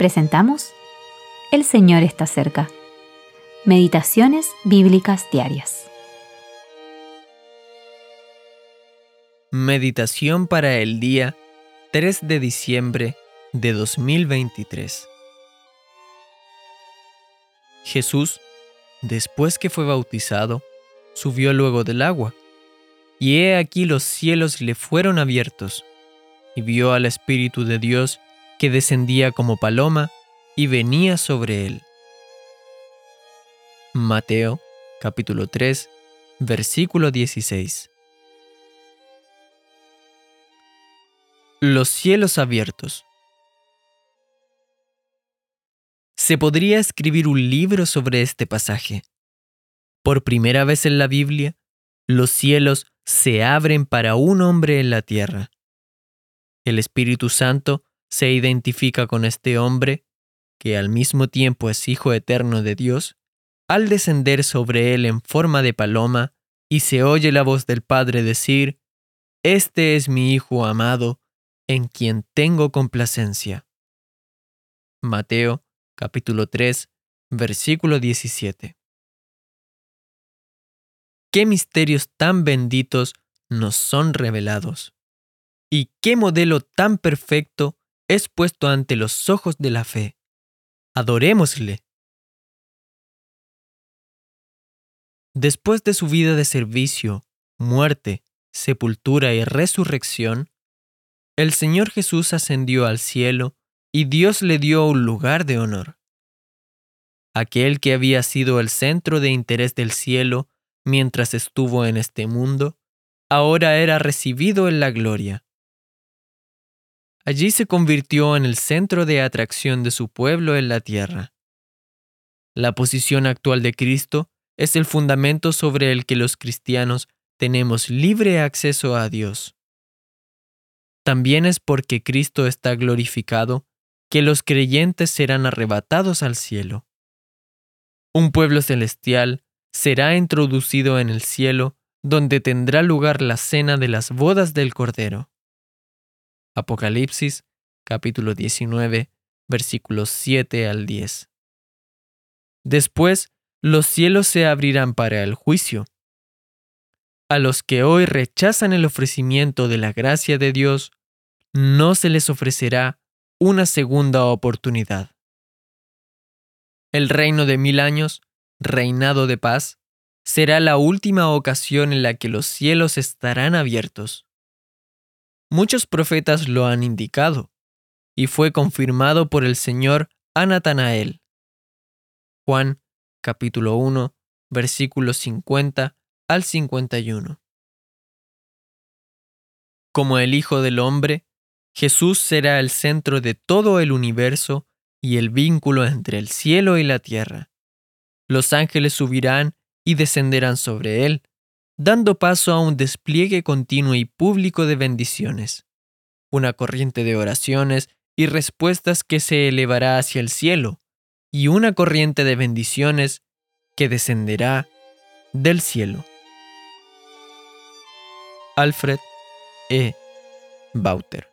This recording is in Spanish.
presentamos El Señor está cerca. Meditaciones Bíblicas Diarias. Meditación para el día 3 de diciembre de 2023. Jesús, después que fue bautizado, subió luego del agua, y he aquí los cielos le fueron abiertos, y vio al Espíritu de Dios que descendía como paloma y venía sobre él. Mateo capítulo 3 versículo 16 Los cielos abiertos Se podría escribir un libro sobre este pasaje. Por primera vez en la Biblia, los cielos se abren para un hombre en la tierra. El Espíritu Santo se identifica con este hombre, que al mismo tiempo es Hijo eterno de Dios, al descender sobre él en forma de paloma, y se oye la voz del Padre decir, Este es mi Hijo amado, en quien tengo complacencia. Mateo capítulo 3, versículo 17. Qué misterios tan benditos nos son revelados. Y qué modelo tan perfecto es puesto ante los ojos de la fe. Adorémosle. Después de su vida de servicio, muerte, sepultura y resurrección, el Señor Jesús ascendió al cielo y Dios le dio un lugar de honor. Aquel que había sido el centro de interés del cielo mientras estuvo en este mundo, ahora era recibido en la gloria. Allí se convirtió en el centro de atracción de su pueblo en la tierra. La posición actual de Cristo es el fundamento sobre el que los cristianos tenemos libre acceso a Dios. También es porque Cristo está glorificado que los creyentes serán arrebatados al cielo. Un pueblo celestial será introducido en el cielo donde tendrá lugar la cena de las bodas del Cordero. Apocalipsis capítulo 19 versículos 7 al 10. Después los cielos se abrirán para el juicio. A los que hoy rechazan el ofrecimiento de la gracia de Dios, no se les ofrecerá una segunda oportunidad. El reino de mil años, reinado de paz, será la última ocasión en la que los cielos estarán abiertos. Muchos profetas lo han indicado, y fue confirmado por el Señor a Natanael. Juan capítulo 1, versículos 50 al 51. Como el Hijo del Hombre, Jesús será el centro de todo el universo y el vínculo entre el cielo y la tierra. Los ángeles subirán y descenderán sobre él, dando paso a un despliegue continuo y público de bendiciones, una corriente de oraciones y respuestas que se elevará hacia el cielo, y una corriente de bendiciones que descenderá del cielo. Alfred E. Bauter